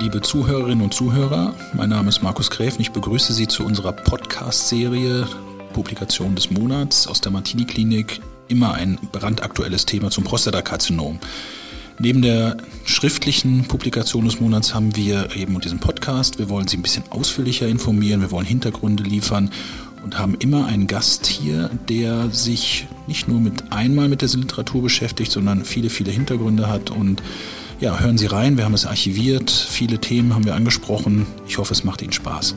Liebe Zuhörerinnen und Zuhörer, mein Name ist Markus Gräf und ich begrüße Sie zu unserer Podcast-Serie Publikation des Monats aus der Martini-Klinik. Immer ein brandaktuelles Thema zum Prostatakarzinom. Neben der schriftlichen Publikation des Monats haben wir eben diesen Podcast. Wir wollen Sie ein bisschen ausführlicher informieren, wir wollen Hintergründe liefern und haben immer einen Gast hier, der sich nicht nur mit einmal mit der Literatur beschäftigt, sondern viele, viele Hintergründe hat. Und ja, hören Sie rein, wir haben es archiviert, viele Themen haben wir angesprochen. Ich hoffe, es macht Ihnen Spaß.